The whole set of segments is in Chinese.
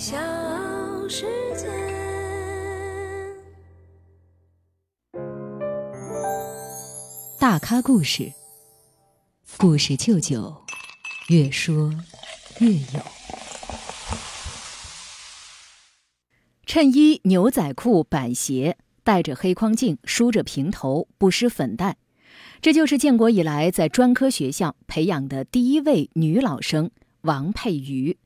小世界。大咖故事，故事舅舅，越说越有。衬衣、牛仔裤、板鞋，戴着黑框镜，梳着平头，不施粉黛，这就是建国以来在专科学校培养的第一位女老生王佩瑜。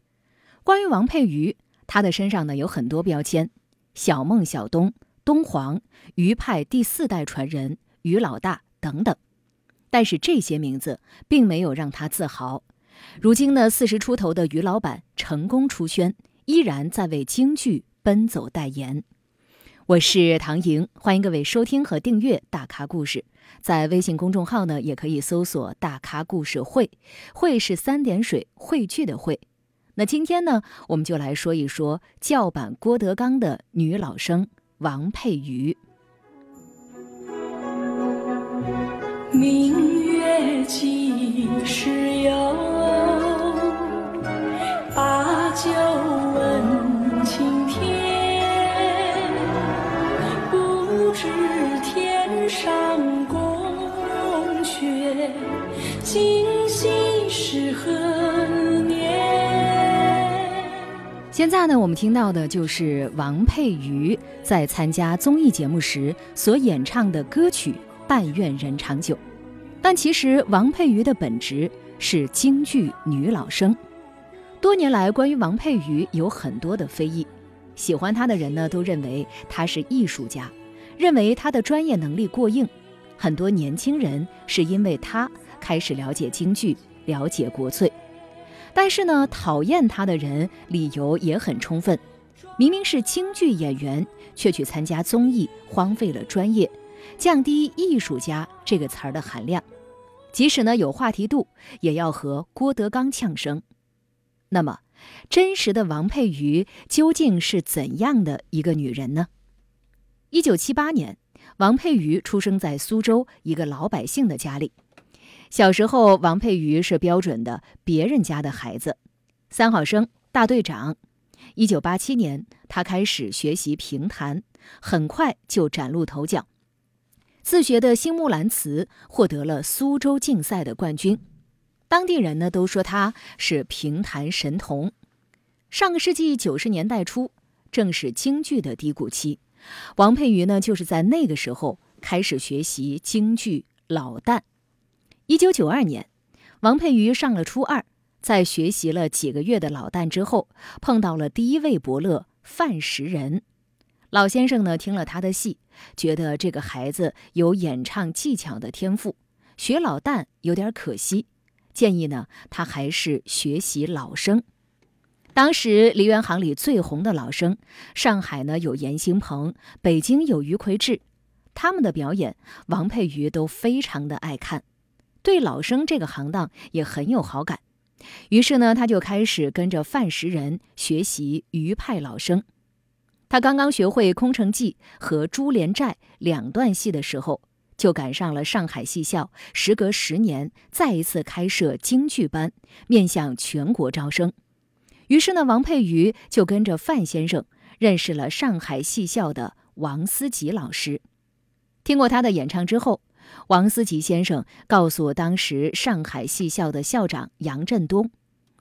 关于王佩瑜，他的身上呢有很多标签：小孟、小东、东皇、余派第四代传人、余老大等等。但是这些名字并没有让他自豪。如今呢，四十出头的余老板成功出圈，依然在为京剧奔走代言。我是唐莹，欢迎各位收听和订阅《大咖故事》。在微信公众号呢，也可以搜索“大咖故事会”，会是三点水汇聚的会。那今天呢，我们就来说一说叫板郭德纲的女老生王佩瑜。明月几时有现在呢，我们听到的就是王佩瑜在参加综艺节目时所演唱的歌曲《但愿人长久》。但其实王佩瑜的本职是京剧女老生。多年来，关于王佩瑜有很多的非议。喜欢她的人呢，都认为她是艺术家，认为她的专业能力过硬。很多年轻人是因为她开始了解京剧，了解国粹。但是呢，讨厌她的人理由也很充分。明明是京剧演员，却去参加综艺，荒废了专业，降低“艺术家”这个词儿的含量。即使呢有话题度，也要和郭德纲呛声。那么，真实的王佩瑜究竟是怎样的一个女人呢？一九七八年，王佩瑜出生在苏州一个老百姓的家里。小时候，王佩瑜是标准的别人家的孩子，三好生、大队长。一九八七年，他开始学习评弹，很快就崭露头角。自学的新木兰辞获得了苏州竞赛的冠军，当地人呢都说他是评弹神童。上个世纪九十年代初，正是京剧的低谷期，王佩瑜呢就是在那个时候开始学习京剧老旦。一九九二年，王佩瑜上了初二，在学习了几个月的老旦之后，碰到了第一位伯乐范石人。老先生呢听了他的戏，觉得这个孩子有演唱技巧的天赋，学老旦有点可惜，建议呢他还是学习老生。当时梨园行里最红的老生，上海呢有严兴鹏，北京有于魁智，他们的表演王佩瑜都非常的爱看，对老生这个行当也很有好感，于是呢他就开始跟着范石人学习余派老生。他刚刚学会《空城计》和《珠帘寨》两段戏的时候，就赶上了上海戏校时隔十年再一次开设京剧班，面向全国招生。于是呢，王佩瑜就跟着范先生认识了上海戏校的王思吉老师。听过他的演唱之后，王思吉先生告诉当时上海戏校的校长杨振东，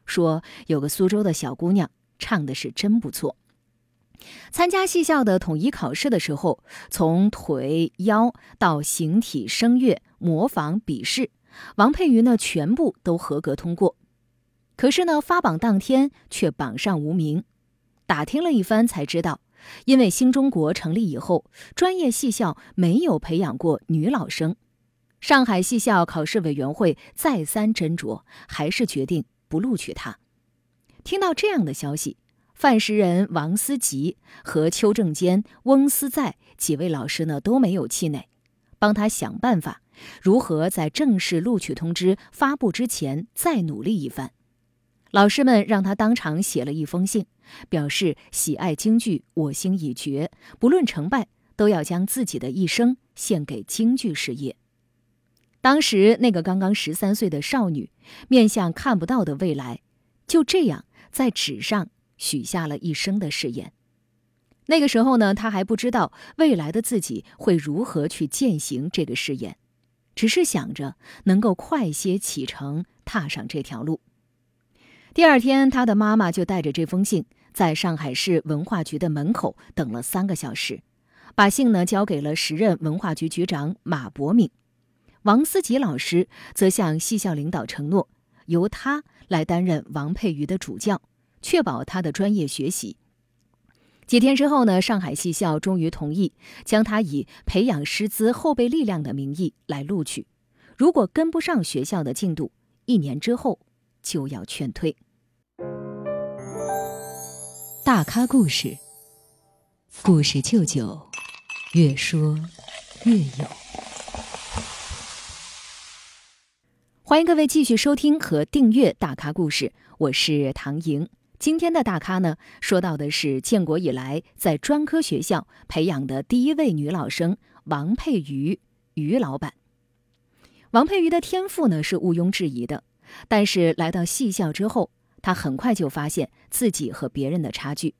说有个苏州的小姑娘唱的是真不错。参加戏校的统一考试的时候，从腿、腰到形体、声乐、模仿、笔试，王佩瑜呢全部都合格通过。可是呢，发榜当天却榜上无名。打听了一番才知道，因为新中国成立以后，专业戏校没有培养过女老生。上海戏校考试委员会再三斟酌，还是决定不录取她。听到这样的消息。范石人、王思吉和邱正坚、翁思在几位老师呢都没有气馁，帮他想办法，如何在正式录取通知发布之前再努力一番。老师们让他当场写了一封信，表示喜爱京剧，我心已决，不论成败，都要将自己的一生献给京剧事业。当时那个刚刚十三岁的少女，面向看不到的未来，就这样在纸上。许下了一生的誓言。那个时候呢，他还不知道未来的自己会如何去践行这个誓言，只是想着能够快些启程，踏上这条路。第二天，他的妈妈就带着这封信，在上海市文化局的门口等了三个小时，把信呢交给了时任文化局局长马伯敏。王思吉老师则向戏校领导承诺，由他来担任王佩瑜的主教，确保他的专业学习。几天之后呢，上海戏校终于同意将他以培养师资后备力量的名义来录取。如果跟不上学校的进度，一年之后就要劝退。大咖故事，故事舅舅，越说越有。欢迎各位继续收听和订阅《大咖故事》，我是唐莹。今天的大咖呢，说到的是建国以来在专科学校培养的第一位女老生王佩瑜，于老板。王佩瑜的天赋呢是毋庸置疑的，但是来到戏校之后，他很快就发现自己和别人的差距。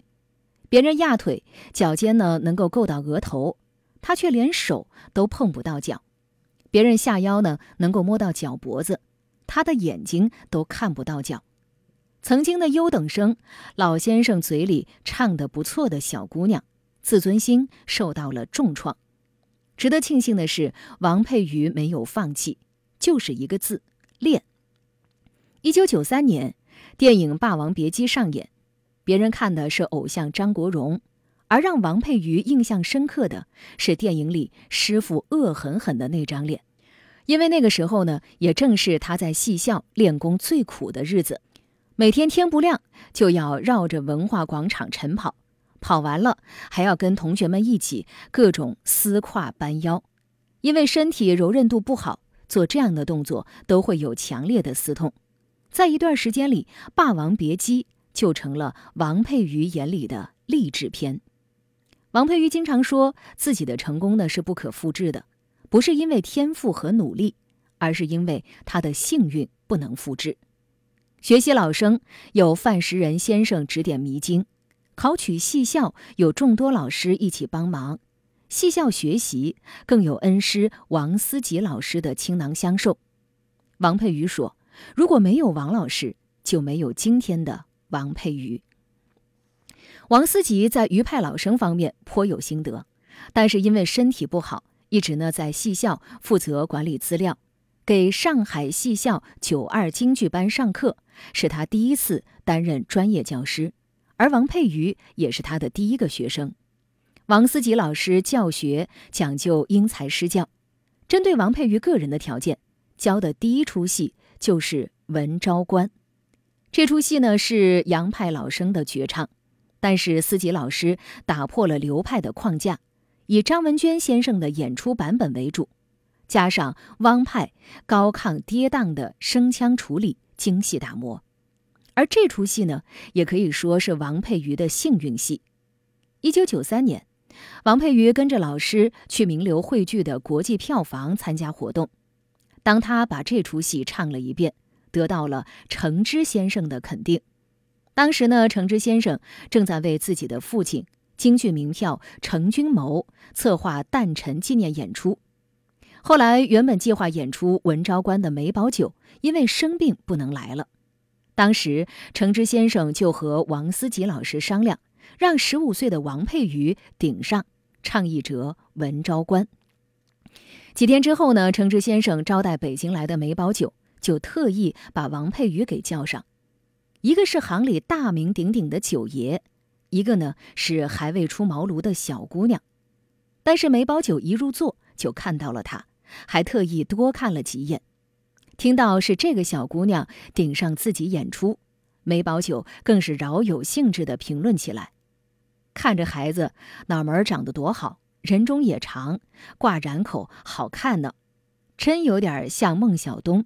别人压腿脚尖呢能够够到额头，他却连手都碰不到脚；别人下腰呢能够摸到脚脖子，他的眼睛都看不到脚。曾经的优等生，老先生嘴里唱得不错的小姑娘，自尊心受到了重创。值得庆幸的是，王佩瑜没有放弃，就是一个字：练。一九九三年，电影《霸王别姬》上演，别人看的是偶像张国荣，而让王佩瑜印象深刻的是电影里师傅恶狠狠的那张脸，因为那个时候呢，也正是他在戏校练功最苦的日子。每天天不亮就要绕着文化广场晨跑，跑完了还要跟同学们一起各种撕胯扳腰，因为身体柔韧度不好，做这样的动作都会有强烈的撕痛。在一段时间里，《霸王别姬》就成了王佩瑜眼里的励志片。王佩瑜经常说自己的成功呢是不可复制的，不是因为天赋和努力，而是因为他的幸运不能复制。学习老生有范石仁先生指点迷津，考取戏校有众多老师一起帮忙，戏校学习更有恩师王思吉老师的倾囊相授。王佩瑜说：“如果没有王老师，就没有今天的王佩瑜。”王思吉在余派老生方面颇有心得，但是因为身体不好，一直呢在戏校负责管理资料。给上海戏校九二京剧班上课，是他第一次担任专业教师，而王佩瑜也是他的第一个学生。王思吉老师教学讲究因材施教，针对王佩瑜个人的条件，教的第一出戏就是《文昭关》。这出戏呢是杨派老生的绝唱，但是思吉老师打破了流派的框架，以张文娟先生的演出版本为主。加上汪派高亢跌宕的声腔处理，精细打磨。而这出戏呢，也可以说是王佩瑜的幸运戏。一九九三年，王佩瑜跟着老师去名流汇聚的国际票房参加活动。当他把这出戏唱了一遍，得到了程之先生的肯定。当时呢，程之先生正在为自己的父亲京剧名票程君谋策划诞辰纪念演出。后来，原本计划演出《文昭关》的梅葆玖因为生病不能来了。当时，程之先生就和王思吉老师商量，让十五岁的王佩瑜顶上唱一折《文昭关》。几天之后呢，程之先生招待北京来的梅葆玖，就特意把王佩瑜给叫上。一个是行里大名鼎鼎的九爷，一个呢是还未出茅庐的小姑娘。但是梅葆玖一入座就看到了他。还特意多看了几眼，听到是这个小姑娘顶上自己演出，梅葆玖更是饶有兴致地评论起来：“看着孩子脑门长得多好，人中也长，挂染口好看呢，真有点像孟小冬。”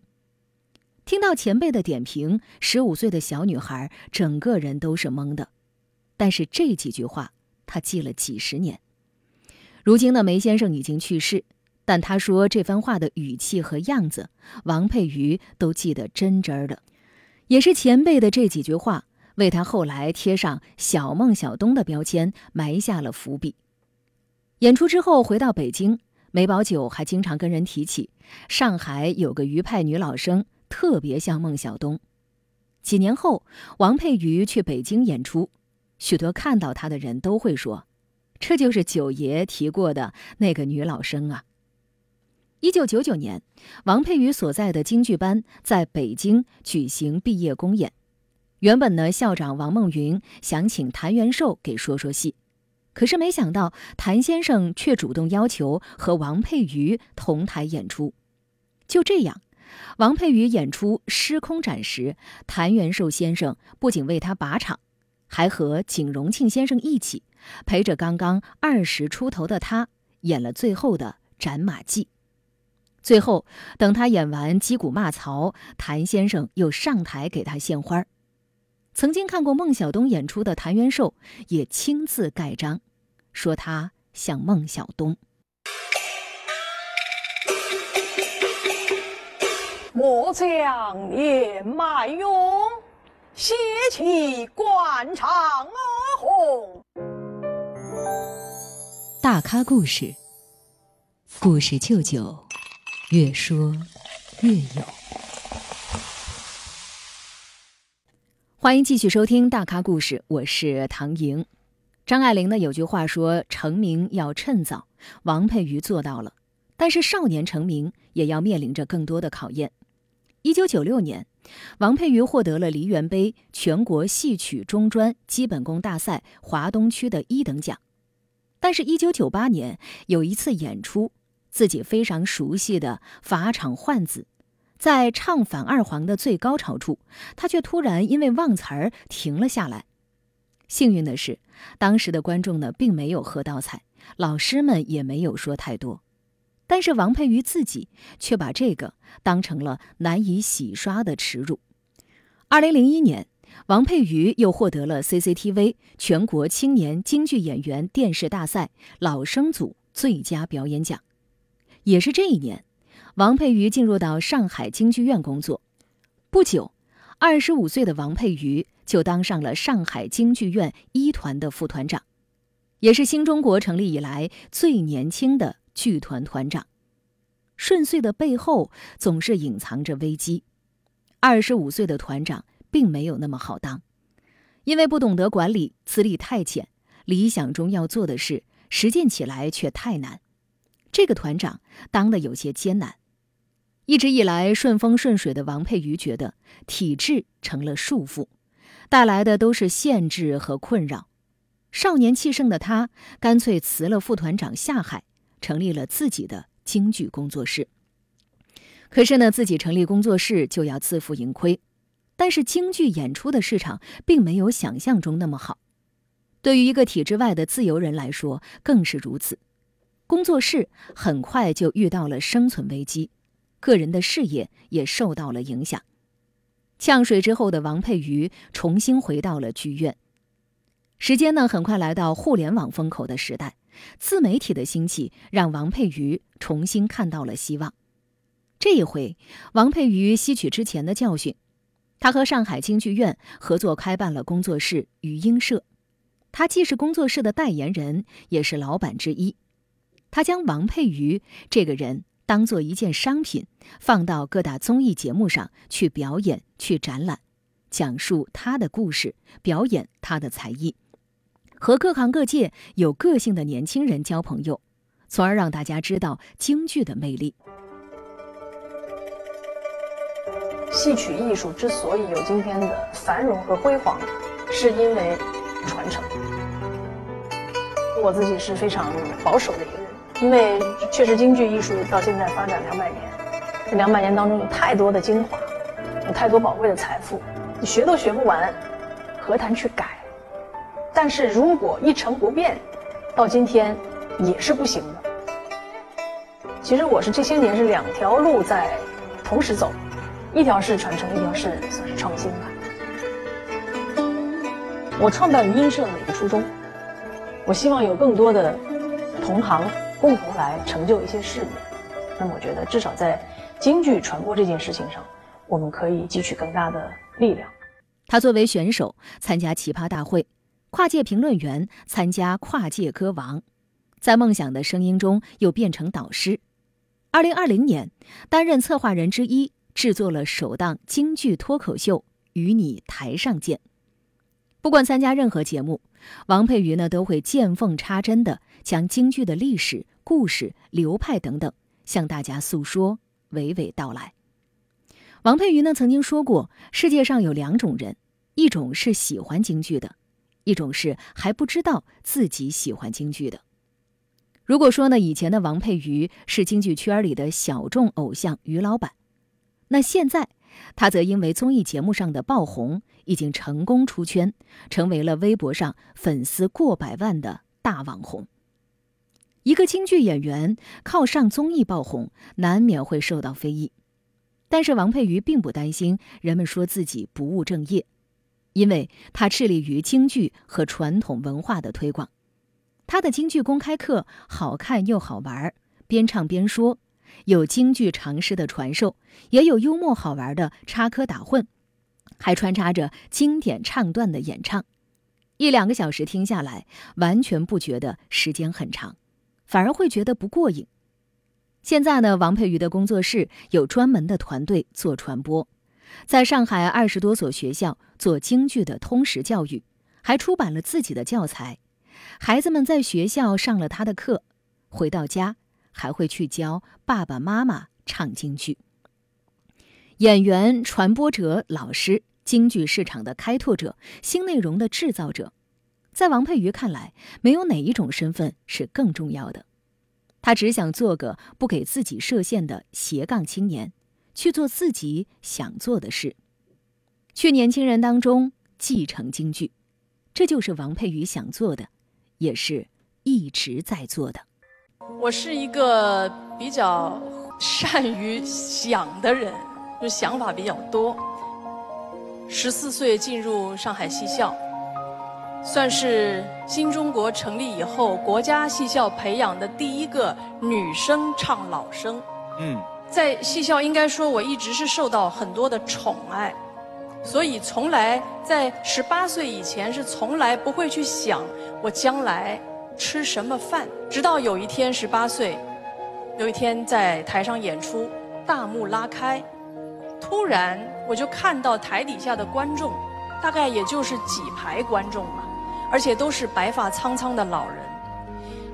听到前辈的点评，十五岁的小女孩整个人都是懵的，但是这几句话她记了几十年。如今的梅先生已经去世。但他说这番话的语气和样子，王佩瑜都记得真真的。也是前辈的这几句话，为他后来贴上“小孟小冬”的标签埋下了伏笔。演出之后回到北京，梅葆玖还经常跟人提起上海有个余派女老生特别像孟小冬。几年后，王佩瑜去北京演出，许多看到她的人都会说：“这就是九爷提过的那个女老生啊。”一九九九年，王佩瑜所在的京剧班在北京举行毕业公演。原本呢，校长王梦云想请谭元寿给说说戏，可是没想到谭先生却主动要求和王佩瑜同台演出。就这样，王佩瑜演出《失空斩》时，谭元寿先生不仅为他把场，还和景荣庆先生一起陪着刚刚二十出头的他演了最后的《斩马记》。最后，等他演完击鼓骂曹，谭先生又上台给他献花。曾经看过孟小冬演出的谭元寿也亲自盖章，说他像孟小冬。末将年迈勇，血气惯长而红。大咖故事，故事舅舅。越说越有，欢迎继续收听《大咖故事》，我是唐莹。张爱玲呢有句话说：“成名要趁早。”王佩瑜做到了，但是少年成名也要面临着更多的考验。一九九六年，王佩瑜获得了梨园杯全国戏曲中专基本功大赛华东区的一等奖，但是，一九九八年有一次演出。自己非常熟悉的法场换子，在唱反二黄的最高潮处，他却突然因为忘词儿停了下来。幸运的是，当时的观众呢并没有喝到彩，老师们也没有说太多。但是王佩瑜自己却把这个当成了难以洗刷的耻辱。二零零一年，王佩瑜又获得了 CCTV 全国青年京剧演员电视大赛老生组最佳表演奖。也是这一年，王佩瑜进入到上海京剧院工作。不久，二十五岁的王佩瑜就当上了上海京剧院一团的副团长，也是新中国成立以来最年轻的剧团团长。顺遂的背后总是隐藏着危机。二十五岁的团长并没有那么好当，因为不懂得管理，资历太浅，理想中要做的事实践起来却太难。这个团长当的有些艰难，一直以来顺风顺水的王佩瑜觉得体制成了束缚，带来的都是限制和困扰。少年气盛的他干脆辞了副团长下海，成立了自己的京剧工作室。可是呢，自己成立工作室就要自负盈亏，但是京剧演出的市场并没有想象中那么好，对于一个体制外的自由人来说更是如此。工作室很快就遇到了生存危机，个人的事业也受到了影响。呛水之后的王佩瑜重新回到了剧院。时间呢，很快来到互联网风口的时代，自媒体的兴起让王佩瑜重新看到了希望。这一回，王佩瑜吸取之前的教训，他和上海京剧院合作开办了工作室“余英社”，他既是工作室的代言人，也是老板之一。他将王佩瑜这个人当做一件商品，放到各大综艺节目上去表演、去展览，讲述他的故事，表演他的才艺，和各行各界有个性的年轻人交朋友，从而让大家知道京剧的魅力。戏曲艺术之所以有今天的繁荣和辉煌，是因为传承。我自己是非常保守的一个人。因为确实，京剧艺术到现在发展两百年，这两百年当中有太多的精华，有太多宝贵的财富，你学都学不完，何谈去改？但是如果一成不变，到今天也是不行的。其实我是这些年是两条路在同时走，一条是传承，一条是算是创新吧。我创办音社的一个初衷，我希望有更多的同行。共同来成就一些事业，那么我觉得至少在京剧传播这件事情上，我们可以汲取更大的力量。他作为选手参加奇葩大会，跨界评论员参加跨界歌王，在梦想的声音中又变成导师。二零二零年，担任策划人之一，制作了首档京剧脱口秀《与你台上见》。不管参加任何节目，王佩瑜呢都会见缝插针的将京剧的历史、故事、流派等等向大家诉说，娓娓道来。王佩瑜呢曾经说过，世界上有两种人，一种是喜欢京剧的，一种是还不知道自己喜欢京剧的。如果说呢，以前的王佩瑜是京剧圈里的小众偶像于老板，那现在他则因为综艺节目上的爆红，已经成功出圈，成为了微博上粉丝过百万的大网红。一个京剧演员靠上综艺爆红，难免会受到非议，但是王佩瑜并不担心人们说自己不务正业，因为他致力于京剧和传统文化的推广。他的京剧公开课好看又好玩，边唱边说，有京剧常识的传授，也有幽默好玩的插科打诨，还穿插着经典唱段的演唱。一两个小时听下来，完全不觉得时间很长，反而会觉得不过瘾。现在呢，王佩瑜的工作室有专门的团队做传播，在上海二十多所学校做京剧的通识教育，还出版了自己的教材。孩子们在学校上了他的课，回到家还会去教爸爸妈妈唱京剧。演员、传播者、老师，京剧市场的开拓者，新内容的制造者，在王佩瑜看来，没有哪一种身份是更重要的。他只想做个不给自己设限的斜杠青年，去做自己想做的事，去年轻人当中继承京剧，这就是王佩瑜想做的。也是一直在做的。我是一个比较善于想的人，就想法比较多。十四岁进入上海戏校，算是新中国成立以后国家戏校培养的第一个女生唱老生。嗯，在戏校应该说我一直是受到很多的宠爱，所以从来在十八岁以前是从来不会去想。我将来吃什么饭？直到有一天，十八岁，有一天在台上演出，大幕拉开，突然我就看到台底下的观众，大概也就是几排观众吧，而且都是白发苍苍的老人。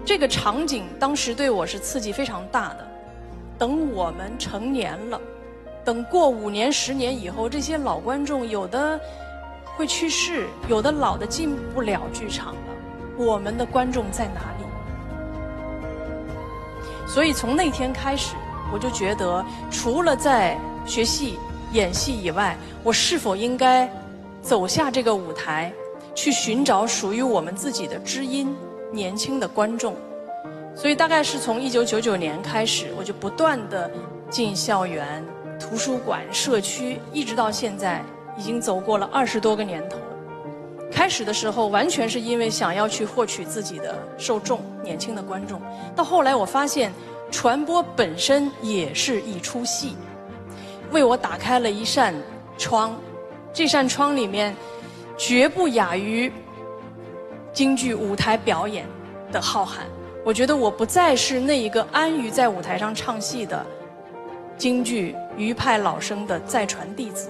这个场景当时对我是刺激非常大的。等我们成年了，等过五年、十年以后，这些老观众有的会去世，有的老的进不了剧场了。我们的观众在哪里？所以从那天开始，我就觉得，除了在学戏、演戏以外，我是否应该走下这个舞台，去寻找属于我们自己的知音——年轻的观众？所以大概是从一九九九年开始，我就不断的进校园、图书馆、社区，一直到现在，已经走过了二十多个年头。开始的时候，完全是因为想要去获取自己的受众，年轻的观众。到后来，我发现传播本身也是一出戏，为我打开了一扇窗。这扇窗里面，绝不亚于京剧舞台表演的浩瀚。我觉得我不再是那一个安于在舞台上唱戏的京剧余派老生的再传弟子。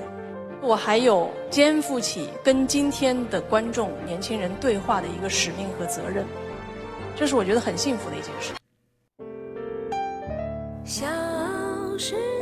我还有肩负起跟今天的观众、年轻人对话的一个使命和责任，这是我觉得很幸福的一件事。小世界。